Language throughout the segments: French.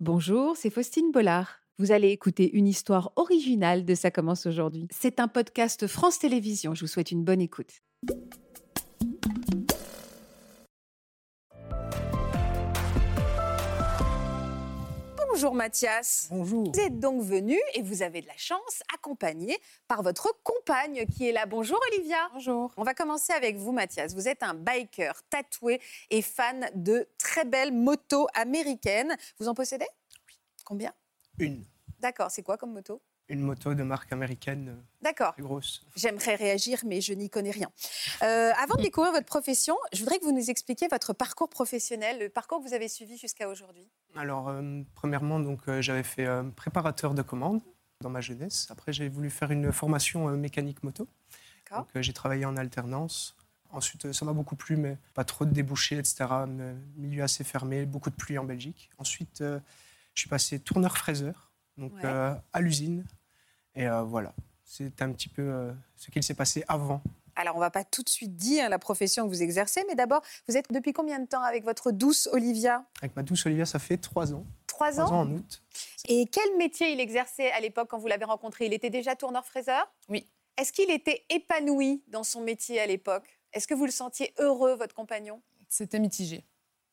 Bonjour, c'est Faustine Bollard. Vous allez écouter une histoire originale de Ça commence aujourd'hui. C'est un podcast France Télévisions. Je vous souhaite une bonne écoute. Bonjour Mathias. Bonjour. Vous êtes donc venu et vous avez de la chance, accompagné par votre compagne qui est là. Bonjour Olivia. Bonjour. On va commencer avec vous Mathias. Vous êtes un biker tatoué et fan de très belles motos américaines. Vous en possédez? Oui. Combien? Une. D'accord, c'est quoi comme moto? Une moto de marque américaine euh, D'accord. plus grosse. J'aimerais réagir, mais je n'y connais rien. Euh, avant de découvrir votre profession, je voudrais que vous nous expliquiez votre parcours professionnel, le parcours que vous avez suivi jusqu'à aujourd'hui. Alors, euh, premièrement, donc, euh, j'avais fait préparateur de commandes dans ma jeunesse. Après, j'ai voulu faire une formation mécanique moto. D'accord. Donc, j'ai travaillé en alternance. Ensuite, ça m'a beaucoup plu, mais pas trop de débouchés, etc. Mais milieu assez fermé, beaucoup de pluie en Belgique. Ensuite, je suis passé tourneur-fraiseur, donc Ouais. à l'usine. Et euh, voilà, c'est un petit peu euh, ce qu'il s'est passé avant Alors, on va pas tout de suite dire la profession que vous exercez, mais d'abord, vous êtes depuis combien de temps avec votre douce Olivia? Avec ma douce Olivia, ça fait trois ans. Trois Trois ans. ans en août. Et quel métier il exerçait à l'époque quand vous l'avez rencontré? Il était déjà tourneur-fraiseur Oui. Est-ce qu'il était épanoui dans son métier à l'époque? Est-ce que vous le sentiez heureux, votre compagnon? C'était mitigé.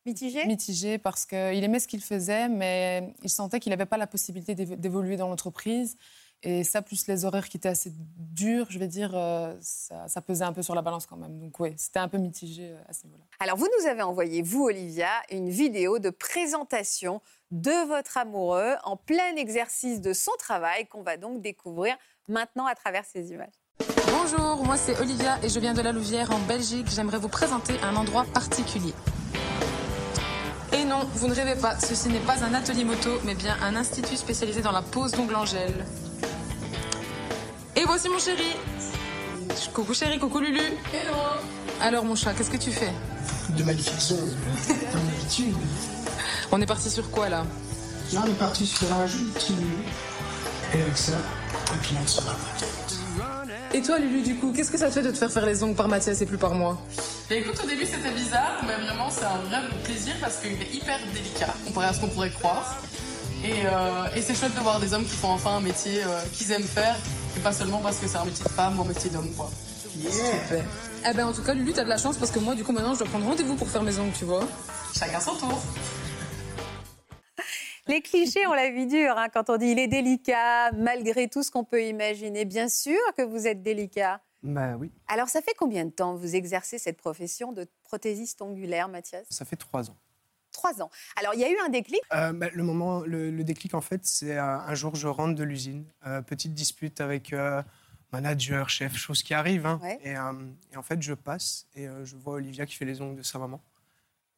Mitigé? Mitigé parce qu'il aimait ce qu'il faisait, mais il sentait qu'il n'avait pas la possibilité d'évo- d'évoluer dans l'entreprise. Et ça, plus les horaires qui étaient assez durs, je vais dire, euh, ça, ça pesait un peu sur la balance quand même. Donc oui, c'était un peu mitigé euh, à ce niveau-là. Alors, vous nous avez envoyé, vous, Olivia, une vidéo de présentation de votre amoureux en plein exercice de son travail qu'on va donc découvrir maintenant à travers ces images. Bonjour, moi c'est Olivia et je viens de la Louvière en Belgique. J'aimerais vous présenter un endroit particulier. Et non, vous ne rêvez pas, ceci n'est pas un atelier moto, mais bien un institut spécialisé dans la pose d'ongles en gel. Et voici mon chéri. Coucou chéri, coucou Lulu. Hello. Alors mon chat, qu'est-ce que tu fais? De magnifiques ongles, comme d'habitude. On est parti sur quoi là? Là, on est parti sur un joli petit menu. Et avec ça, et puis on se va. Et toi Lulu, du coup, qu'est-ce que ça te fait de te faire faire les ongles par Mathias et plus par moi? Mais écoute, au début c'était bizarre, mais vraiment c'est un vrai plaisir parce qu'il est hyper délicat comparé à ce qu'on pourrait croire. Et, euh, et c'est chouette de voir des hommes qui font enfin un métier euh, qu'ils aiment faire, et pas seulement parce que c'est un métier de femme ou un métier d'homme, quoi. Yeah. Eh ben en tout cas Lulu, t'as de la chance parce que moi du coup maintenant je dois prendre rendez-vous pour faire mes ongles, tu vois. Chacun son tour. Les clichés, on la vie dure hein, quand on dit il est délicat, malgré tout ce qu'on peut imaginer. Bien sûr que vous êtes délicat. Bah oui, Alors, ça fait combien de temps que vous exercez cette profession de prothésiste ongulaire, Mathias? Ça fait trois ans. Trois ans. Alors, il y a eu un déclic. Euh, bah, le moment, le, le déclic en fait, c'est euh, un jour je rentre de l'usine, euh, petite dispute avec euh, manager, chef, chose qui arrive. hein. Ouais. et, et en fait, je passe et je vois Olivia qui fait les ongles de sa maman.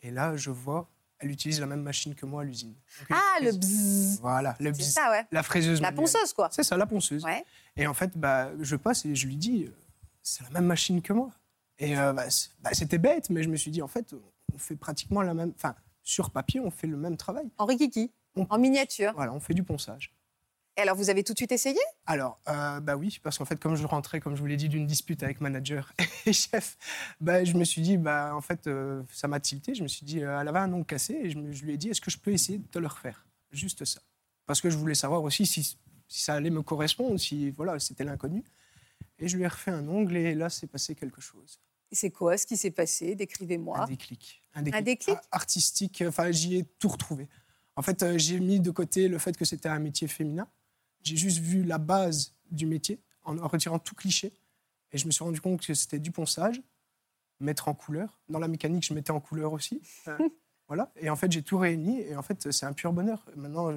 Et là, je vois, elle utilise la même machine que moi à l'usine. Ah, le bzzz. Voilà, le C'est bzzz. ça, ouais. La fraiseuse. La manuelle. ponceuse, quoi. C'est ça, la ponceuse. Ouais. Et en fait, bah, je passe et je lui dis, c'est la même machine que moi. Et euh, bah, bah, c'était bête, mais je me suis dit, en fait, on fait pratiquement la même. Enfin, sur papier, on fait le même travail. En rikiki, On- en miniature. Voilà, on fait du ponçage. Et alors, vous avez tout de suite essayé? Alors, euh, bah oui, parce qu'en fait, comme je rentrais, comme je vous l'ai dit, d'une dispute avec manager et chef, bah, je me suis dit, bah, en fait, euh, ça m'a tilté. Je me suis dit, euh, elle avait un ongle cassé et je, me- je lui ai dit, est-ce que je peux essayer de te le refaire? Juste ça. Parce que je voulais savoir aussi si, si ça allait me correspondre, si voilà, c'était l'inconnu. Et je lui ai refait un ongle et là, c'est passé quelque chose. C'est quoi ce qui s'est passé? Un Décrivez-moi. déclic. déclic? a- Artistique, enfin, j'y ai tout retrouvé. En fait, euh, j'ai mis de côté le fait que c'était un métier féminin. J'ai juste vu la base du métier en retirant tout cliché. Et je me suis rendu compte que c'était du ponçage, mettre en couleur. Dans la mécanique, je mettais en couleur aussi. Euh, voilà. Et en fait, j'ai tout réuni. Et en fait, c'est un pur bonheur. Maintenant,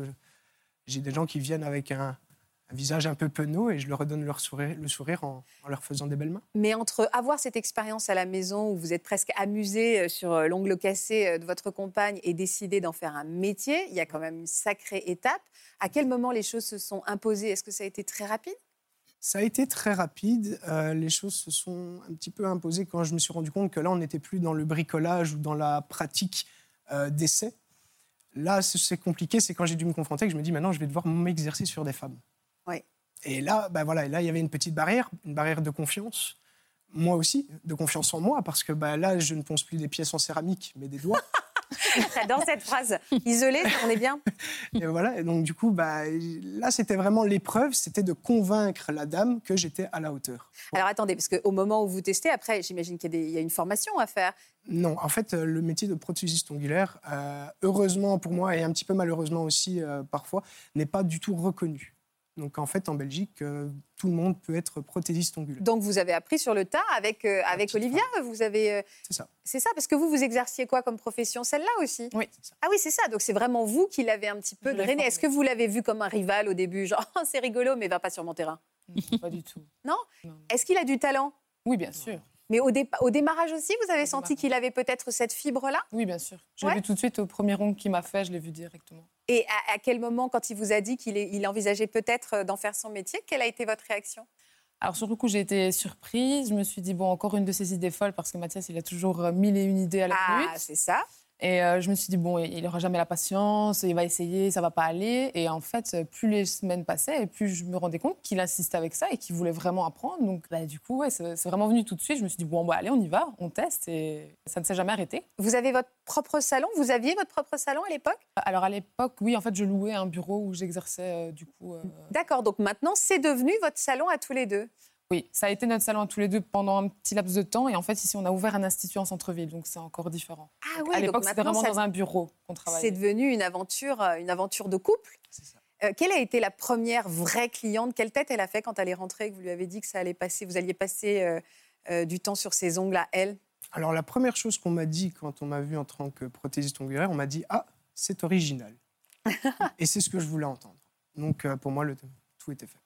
j'ai des gens qui viennent avec un, un visage un peu penaud et je leur redonne leur sourire, le sourire en, en leur faisant des belles mains. Mais entre avoir cette expérience à la maison où vous êtes presque amusé euh, sur euh, l'ongle cassé euh, de votre compagne et décider d'en faire un métier, il y a quand même une sacrée étape. À quel moment les choses se sont imposées? Est-ce que ça a été très rapide? Ça a été très rapide. Euh, les choses se sont un petit peu imposées quand je me suis rendu compte que là, on n'était plus dans le bricolage ou dans la pratique euh, d'essai. Là, ce- c'est compliqué, c'est quand j'ai dû me confronter que je me dis maintenant, je vais devoir m'exercer sur des femmes. Oui. Et là, bah voilà, et là, il y avait une petite barrière, une barrière de confiance. Moi aussi, de confiance en moi, parce que bah, là, je ne ponce plus des pièces en céramique, mais des doigts. J'adore cette phrase. Isolé, on est bien. Et voilà, et donc du coup, bah, là, c'était vraiment l'épreuve, c'était de convaincre la dame que j'étais à la hauteur. Alors attendez, parce qu'au moment où vous testez, après, j'imagine qu'il y, y a une formation à faire. Non, en fait, euh, le métier de prothésiste ongulaire, euh, heureusement pour moi et un petit peu malheureusement aussi euh, parfois, n'est pas du tout reconnu. Donc en fait, en Belgique, euh, tout le monde peut être prothésiste ongulaire. Donc vous avez appris sur le tas avec, euh, avec Olivia. Vous avez, euh, C'est ça. c'est ça, parce que vous vous exerciez quoi comme profession, celle-là aussi? Oui. Ah oui, c'est ça. Donc c'est vraiment vous qui l'avez un petit peu drainé. Est-ce que vous l'avez vu comme un rival au début, genre Oh, c'est rigolo, mais va pas sur mon terrain Non, pas du tout. Non? Non. Est-ce qu'il a du talent? Oui, bien sûr. Mais au, dépa- au démarrage aussi, vous avez Au senti démarrage. qu'il avait peut-être cette fibre-là? Oui, bien sûr. Je Ouais. l'ai vu tout de suite au premier rond qu'il m'a fait, je l'ai vu directement. Et à, à quel moment, quand il vous a dit qu'il il envisageait peut-être euh, d'en faire son métier, quelle a été votre réaction? Alors sur le coup, j'ai été surprise. Je me suis dit, bon, encore une de ces idées folles, parce que Mathias, il a toujours euh, mille et une idées à la Ah, minute. c'est ça. Et euh, je me suis dit, bon, il n'aura jamais la patience, il va essayer, ça va pas aller. Et en fait, euh, plus les semaines passaient, et plus je me rendais compte qu'il insistait avec ça et qu'il voulait vraiment apprendre. Donc, bah, du coup, ouais, c'est c'est vraiment venu tout de suite. Je me suis dit, bon, bah, allez, on y va, on teste. Et ça ne s'est jamais arrêté. Vous avez votre propre salon? Vous aviez votre propre salon à l'époque? Alors, à l'époque, oui, en fait, je louais un bureau où j'exerçais, euh, du coup. euh, D'accord, donc maintenant, c'est devenu votre salon à tous les deux? Oui, ça a été notre salon à tous les deux pendant un petit laps de temps. Et en fait, ici, on a ouvert un institut en centre-ville, donc c'est encore différent. Ah à oui, donc l'époque, c'était vraiment ça- dans un bureau qu'on c'est travaillait. devenu une aventure, euh, une aventure de couple. C'est ça. Euh, quelle a été la première vraie cliente? Quelle tête elle a fait quand elle est rentrée et que vous lui avez dit que ça allait passer Vous alliez passer euh, euh, du temps sur ses ongles à elle? Alors la première chose qu'on m'a dit quand on m'a vu en tant que prothésiste ongulaire, on m'a dit ah c'est original. et c'est ce que je voulais entendre. Donc euh, pour moi le tout était fait.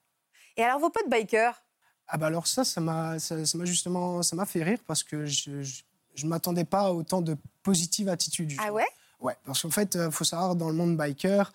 Et alors vos potes bikers Ah bah alors ça ça m'a ça ça m'a justement ça m'a fait rire parce que je je, je m'attendais pas à autant de positive attitude. Ah ouais? Ouais, parce qu'en fait, il faut savoir, dans le monde biker,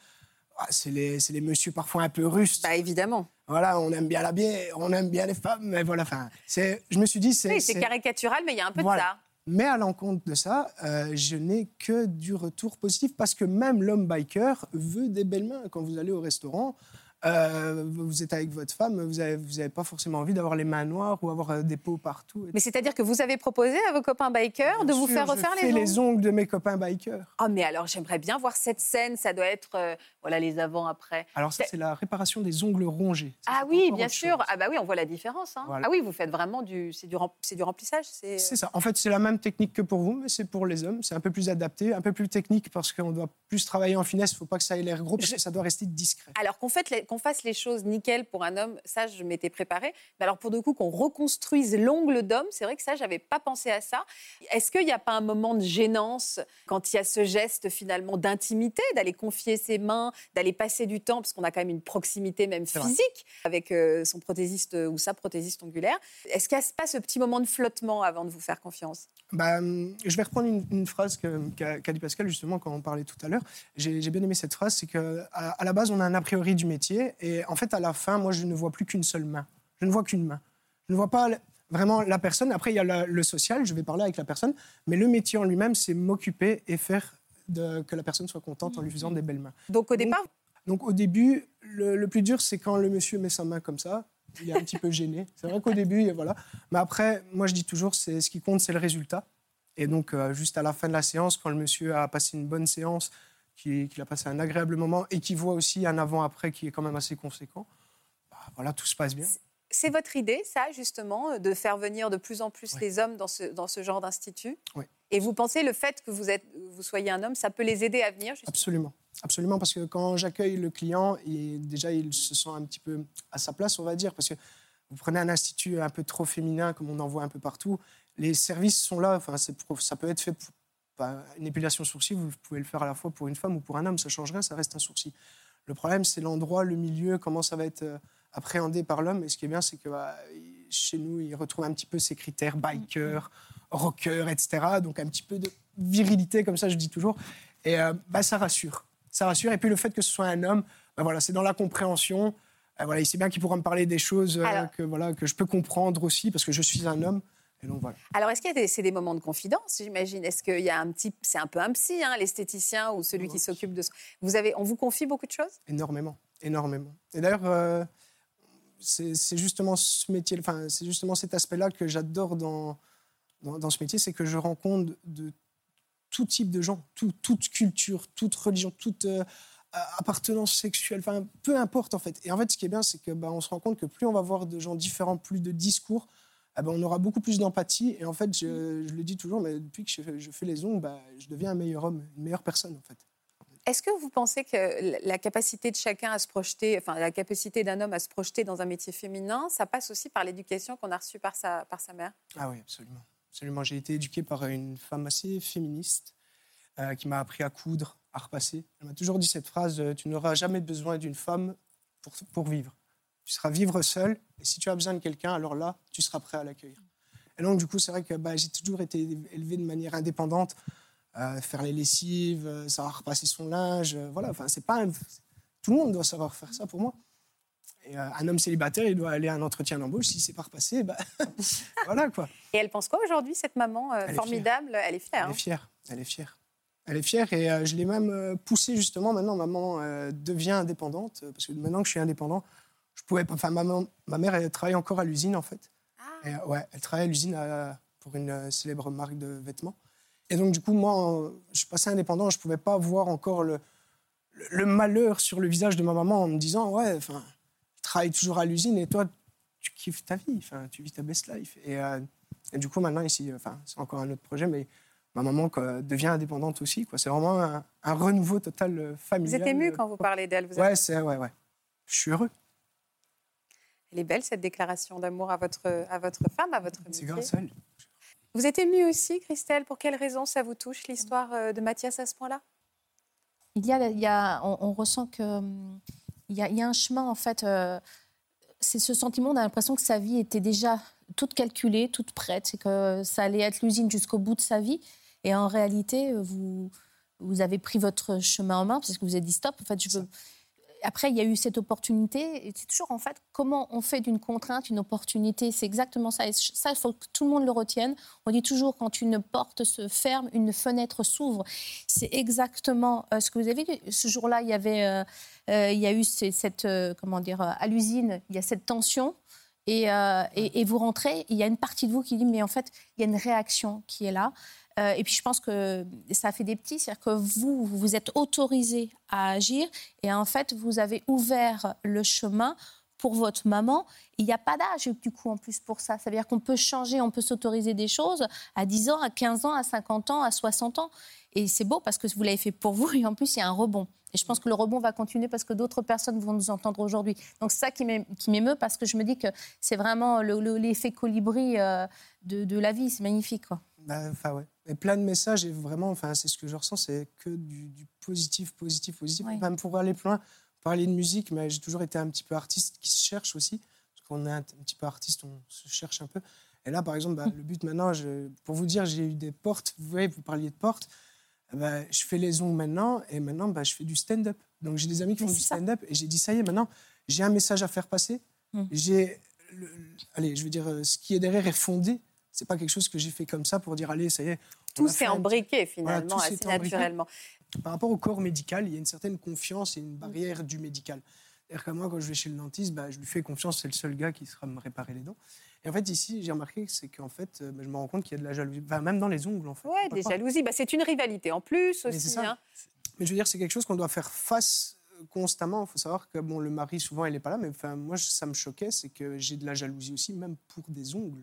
ah, c'est les, c'est les messieurs parfois un peu rustres. Bah évidemment. Voilà, on aime bien la bière, on aime bien les femmes, mais voilà, enfin, c'est, je me suis dit, c'est... Oui, c'est c'est- caricatural, mais il y a un peu Voilà. de ça. Mais à l'encontre de ça, euh, je n'ai que du retour positif parce que même l'homme biker veut des belles mains. Quand vous allez au restaurant, euh, vous êtes avec votre femme, vous n'avez vous avez pas forcément envie d'avoir les mains noires ou avoir euh, des peaux partout. Mais c'est-à-dire que vous avez proposé à vos copains bikers de vous sûr, faire je refaire fais les ongles les ongles de mes copains bikers. Oh, mais alors j'aimerais bien voir cette scène. Ça doit être, euh, voilà, les avant-après. Alors ça, C'est- la réparation des ongles rongés. Ça, Ah oui, bien sûr. chose. Ah bah oui, on voit la différence. hein. Voilà. Ah oui, vous faites vraiment du, c'est du, rem- c'est du remplissage. C'est. C'est ça. En fait, c'est la même technique que pour vous, mais c'est pour les hommes. C'est un peu plus adapté, un peu plus technique parce qu'on doit plus travailler en finesse. Il ne faut pas que ça ait l'air gros, parce que ça doit rester discret. Alors qu'on fait les- qu'on fasse les choses nickel pour un homme, ça je m'étais préparée. Mais alors pour de coup qu'on reconstruise l'ongle d'homme, c'est vrai que ça j'avais pas pensé à ça. Est-ce qu'il n'y a pas un moment de gênance quand il y a ce geste finalement d'intimité, d'aller confier ses mains, d'aller passer du temps, parce qu'on a quand même une proximité même physique avec euh, son prothésiste euh, ou sa prothésiste ongulaire. Est-ce qu'il n'y a pas ce petit moment de flottement avant de vous faire confiance? Bah, hum, je vais reprendre une, une phrase qu'a dit Pascal justement quand on parlait tout à l'heure. J'ai bien aimé cette phrase, c'est qu'à à la base, on a un a priori du métier et en fait, à la fin, moi, je ne vois plus qu'une seule main. Je ne vois qu'une main. Je ne vois pas vraiment la personne. Après, il y a la- le social, je vais parler avec la personne, mais le métier en lui-même, c'est m'occuper et faire de- que la personne soit contente en lui faisant des belles mains. Donc au départ, Donc au début, le, le plus dur, c'est quand le monsieur met sa main comme ça. Il est un petit peu gêné. C'est vrai qu'au début, voilà. Mais après, moi je dis toujours, c'est ce qui compte, c'est le résultat. Et donc euh, juste à la fin de la séance, quand le monsieur a passé une bonne séance, qu'il qu'il a passé un agréable moment et qu'il voit aussi un avant-après qui est quand même assez conséquent, bah, voilà, tout se passe bien. c'est votre idée, ça, justement, de faire venir de plus en plus les hommes dans ce, dans ce genre d'institut? Oui. Et vous pensez le fait que vous, êtes, vous soyez un homme, ça peut les aider à venir justement? Absolument. Absolument, parce que quand j'accueille le client, il- déjà, il se sent un petit peu à sa place, on va dire, parce que vous prenez un institut un peu trop féminin, comme on en voit un peu partout, les services sont là, enfin, ça peut être fait pour enfin, une épilation sourcil, vous pouvez le faire à la fois pour une femme ou pour un homme, ça change rien, ça reste un sourcil. Le problème, c'est l'endroit, le milieu, comment ça va être euh, appréhendé par l'homme, et ce qui est bien, c'est que bah, chez nous, il retrouve un petit peu ces critères biker, rocker, etc., donc un petit peu de virilité, comme ça, je dis toujours, et euh, bah, ça rassure ça rassure. Et puis le fait que ce soit un homme, ben voilà, c'est dans la compréhension. Euh, voilà, il sait bien qu'il pourra me parler des choses euh, Alors- que, voilà, que je peux comprendre aussi, parce que je suis un homme. Et donc voilà. Alors, est-ce qu'il y a des, c'est des moments de confidence, j'imagine? Est-ce qu'il y a un petit... C'est un peu un psy, hein, l'esthéticien ou celui qui s'occupe de... Vous avez, on vous confie beaucoup de choses? Énormément, énormément. Et d'ailleurs, euh, c'est c'est justement ce métier, enfin, c'est justement cet aspect-là que j'adore dans, dans, dans ce métier, c'est que je rencontre de tout type de gens, tout- toute culture, toute religion, toute euh, appartenance sexuelle, enfin peu importe en fait. Et en fait, ce qui est bien, c'est que bah, on se rend compte que plus on va voir de gens différents, plus de discours, eh ben, on aura beaucoup plus d'empathie. Et en fait, je, je le dis toujours, mais depuis que je, fais- je fais les ongles, bah, je deviens un meilleur homme, une meilleure personne en fait. Est-ce que vous pensez que la- capacité de chacun à se projeter, enfin la capacité d'un homme à se projeter dans un métier féminin, ça passe aussi par l'éducation qu'on a reçue par sa, par sa mère? Ah oui, absolument. Absolument. J'ai été éduqué par une femme assez féministe euh, qui m'a appris à coudre, à repasser. Elle m'a toujours dit cette phrase euh, Tu n'auras jamais besoin d'une femme pour, pour vivre. Tu seras vivre seul, et si tu as besoin de quelqu'un, alors là, tu seras prêt à l'accueillir. Et donc, du coup, c'est vrai que bah, j'ai toujours été élevé de manière indépendante, euh, faire les lessives, euh, savoir repasser son linge. euh, voilà, enfin, c'est pas un- Tout le monde doit savoir faire ça pour moi. Et un homme célibataire, il doit aller à un entretien d'embauche. Si c'est pas repassé, bah, voilà quoi. Et elle pense quoi aujourd'hui, cette maman est formidable? Elle est fière. Elle hein est fière. Elle est fière. Elle est fière et je l'ai même poussée justement. Maintenant, maman devient indépendante parce que maintenant que je suis indépendant, je pouvais pas. Enfin, maman, ma mère, elle travaille encore à l'usine en fait. Ah. Et, ouais, elle travaille à l'usine euh, pour une euh, célèbre marque de vêtements. Et donc, du coup, moi, je suis passé indépendant. Je pouvais pas voir encore le, le, le malheur sur le visage de ma maman en me disant Ouais, enfin, je travaille toujours à l'usine et toi, tu kiffes ta vie. Enfin, tu vis ta best life. Et, euh, et du coup, maintenant, ici, enfin, c'est encore un autre projet, mais ma maman quoi, devient indépendante aussi. Quoi. C'est vraiment un, un renouveau total euh, Vous familial. êtes ému quand vous parlez d'elle. vous Ouais, c'est ouais, ouais. Je suis heureux. Elle est belle, cette déclaration d'amour à votre, à votre femme, à votre C'est métier. grâce à elle. Vous êtes émue aussi, Christelle. Pour quelle raison ça vous touche, l'histoire euh, de Mathias à ce point-là? Il y a, il y a- on, on ressent que hum, il y, a, il y a un chemin en fait. euh, c'est ce sentiment, on a l'impression que sa vie était déjà toute calculée, toute prête, c'est que ça allait être l'usine jusqu'au bout de sa vie. Et en réalité, vous vous avez pris votre chemin en main parce que vous avez dit stop. En fait, je veux. Après, il y a eu cette opportunité. Et c'est toujours en fait comment on fait d'une contrainte une opportunité? C'est exactement ça. Et ça, il faut que tout le monde le retienne. On dit toujours quand une porte se ferme, une fenêtre s'ouvre. C'est exactement euh, ce que vous avez vu. Ce jour-là, il y avait, euh, euh, il y a eu ce- cette, comment dire, à l'usine, il y a cette tension. Et, et, et vous rentrez, il y a une partie de vous qui dit, mais en fait, il y a une réaction qui est là. Euh, et puis, je pense que ça fait des petits, c'est-à-dire que vous, vous êtes autorisé à agir, et en fait, vous avez ouvert le chemin pour votre maman. Il n'y a pas d'âge, du coup, en plus, pour ça. Ça veut dire qu'on peut changer, on peut s'autoriser des choses à 10 ans, à 15 ans, à 50 ans, à 60 ans. Et c'est beau parce que vous l'avez fait pour vous, et en plus, il y a un rebond. Et je pense que le rebond va continuer parce que d'autres personnes vont nous entendre aujourd'hui. Donc, c'est ça qui m'é- qui m'émeut parce que je me dis que c'est vraiment le- le- l'effet colibri euh, de, de la vie. C'est magnifique, quoi. Bah, Enfin, ouais. Et plein de messages, et vraiment, enfin, c'est ce que je ressens, c'est que du, du positif, positif, positif. Oui. Même pour aller plus loin, parler de musique, mais j'ai toujours été un petit peu artiste qui se cherche aussi. Parce qu'on est un, un petit peu artiste, on se cherche un peu. Et là, par exemple, bah, le but maintenant, je- pour vous dire, j'ai eu des portes. Vous voyez, vous parliez de portes. Eh ben, je fais les ongles maintenant, et maintenant, bah, je fais du stand-up. Donc, j'ai des amis qui Mais font du stand-up, et j'ai dit, ça y est, maintenant, j'ai un message à faire passer. Mm. J'ai, le- le- allez, je veux dire, euh, ce qui est derrière est fondé. C'est pas quelque chose que j'ai fait comme ça pour dire, allez, ça y est. Tout s'est embriqué, finalement, s'est assez embriqué. naturellement. par rapport au corps médical, il y a une certaine confiance et une barrière du médical. C'est-à-dire que moi, quand je vais chez le dentiste, bah, je lui fais confiance, c'est le seul gars qui sera me réparer les dents. Et en fait, ici, j'ai remarqué que c'est qu'en fait, euh, bah, je me rends compte qu'il y a de la jalousie, même dans les ongles, en fait. Ouais, des jalousies. Bah, c'est une rivalité en plus aussi. ça. hein. Mais je veux dire, c'est quelque chose qu'on doit faire face euh, constamment. Il faut savoir que bon, le mari, souvent, il n'est pas là, mais enfin, moi, ça me choquait, c'est que j'ai de la jalousie aussi, même pour des ongles.